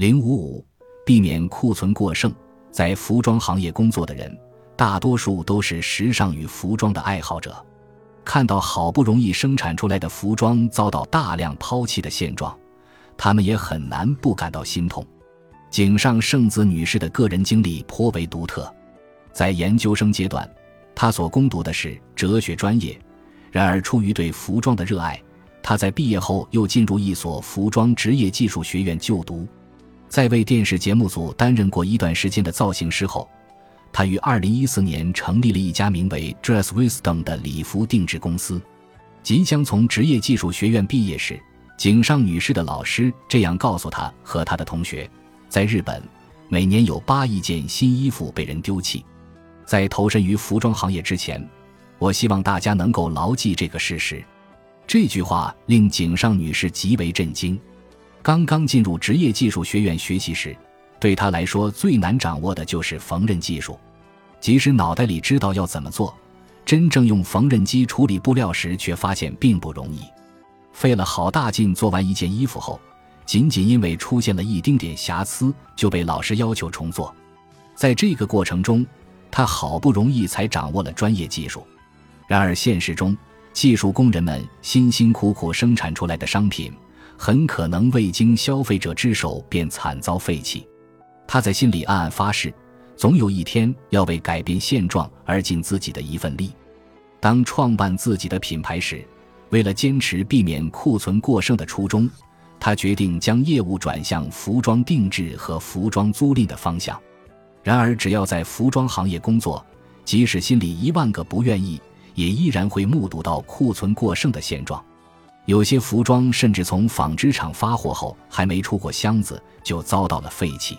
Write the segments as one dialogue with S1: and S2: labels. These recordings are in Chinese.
S1: 零五五，避免库存过剩。在服装行业工作的人，大多数都是时尚与服装的爱好者。看到好不容易生产出来的服装遭到大量抛弃的现状，他们也很难不感到心痛。井上圣子女士的个人经历颇为独特。在研究生阶段，她所攻读的是哲学专业，然而出于对服装的热爱，她在毕业后又进入一所服装职业技术学院就读。在为电视节目组担任过一段时间的造型师后，他于2014年成立了一家名为 Dress Wisdom 的礼服定制公司。即将从职业技术学院毕业时，井上女士的老师这样告诉她和她的同学：“在日本，每年有八亿件新衣服被人丢弃。在投身于服装行业之前，我希望大家能够牢记这个事实。”这句话令井上女士极为震惊。刚刚进入职业技术学院学习时，对他来说最难掌握的就是缝纫技术。即使脑袋里知道要怎么做，真正用缝纫机处理布料时，却发现并不容易。费了好大劲做完一件衣服后，仅仅因为出现了一丁点瑕疵，就被老师要求重做。在这个过程中，他好不容易才掌握了专业技术。然而现实中，技术工人们辛辛苦苦生产出来的商品。很可能未经消费者之手便惨遭废弃，他在心里暗暗发誓，总有一天要为改变现状而尽自己的一份力。当创办自己的品牌时，为了坚持避免库存过剩的初衷，他决定将业务转向服装定制和服装租赁的方向。然而，只要在服装行业工作，即使心里一万个不愿意，也依然会目睹到库存过剩的现状。有些服装甚至从纺织厂发货后还没出过箱子就遭到了废弃。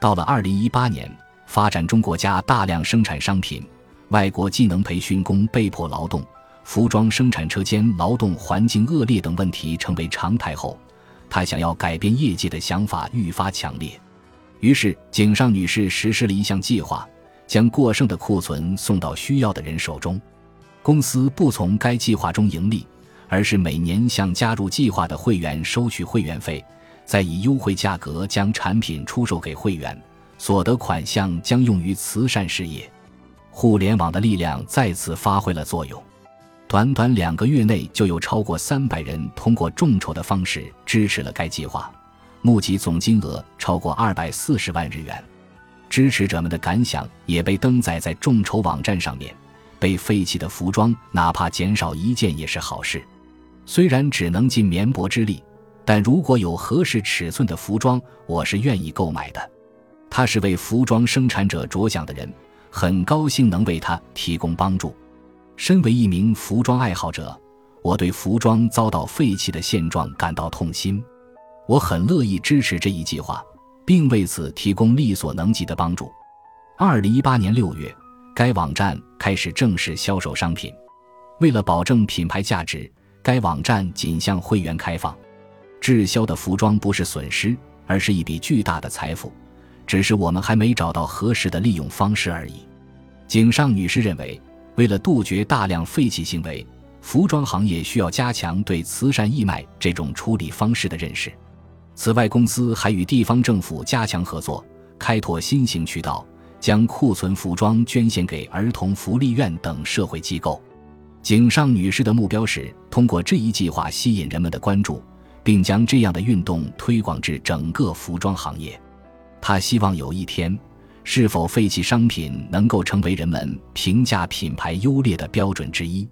S1: 到了二零一八年，发展中国家大量生产商品，外国技能培训工被迫劳动，服装生产车间劳动环境恶劣等问题成为常态后，他想要改变业界的想法愈发强烈。于是，井上女士实施了一项计划，将过剩的库存送到需要的人手中。公司不从该计划中盈利。而是每年向加入计划的会员收取会员费，再以优惠价格将产品出售给会员，所得款项将用于慈善事业。互联网的力量再次发挥了作用，短短两个月内就有超过三百人通过众筹的方式支持了该计划，募集总金额超过二百四十万日元。支持者们的感想也被登载在众筹网站上面。被废弃的服装，哪怕减少一件也是好事。虽然只能尽绵薄之力，但如果有合适尺寸的服装，我是愿意购买的。他是为服装生产者着想的人，很高兴能为他提供帮助。身为一名服装爱好者，我对服装遭到废弃的现状感到痛心。我很乐意支持这一计划，并为此提供力所能及的帮助。二零一八年六月，该网站开始正式销售商品。为了保证品牌价值。该网站仅向会员开放，滞销的服装不是损失，而是一笔巨大的财富，只是我们还没找到合适的利用方式而已。井上女士认为，为了杜绝大量废弃行为，服装行业需要加强对慈善义卖这种处理方式的认识。此外，公司还与地方政府加强合作，开拓新型渠道，将库存服装捐献给儿童福利院等社会机构。井上女士的目标是通过这一计划吸引人们的关注，并将这样的运动推广至整个服装行业。她希望有一天，是否废弃商品能够成为人们评价品牌优劣的标准之一。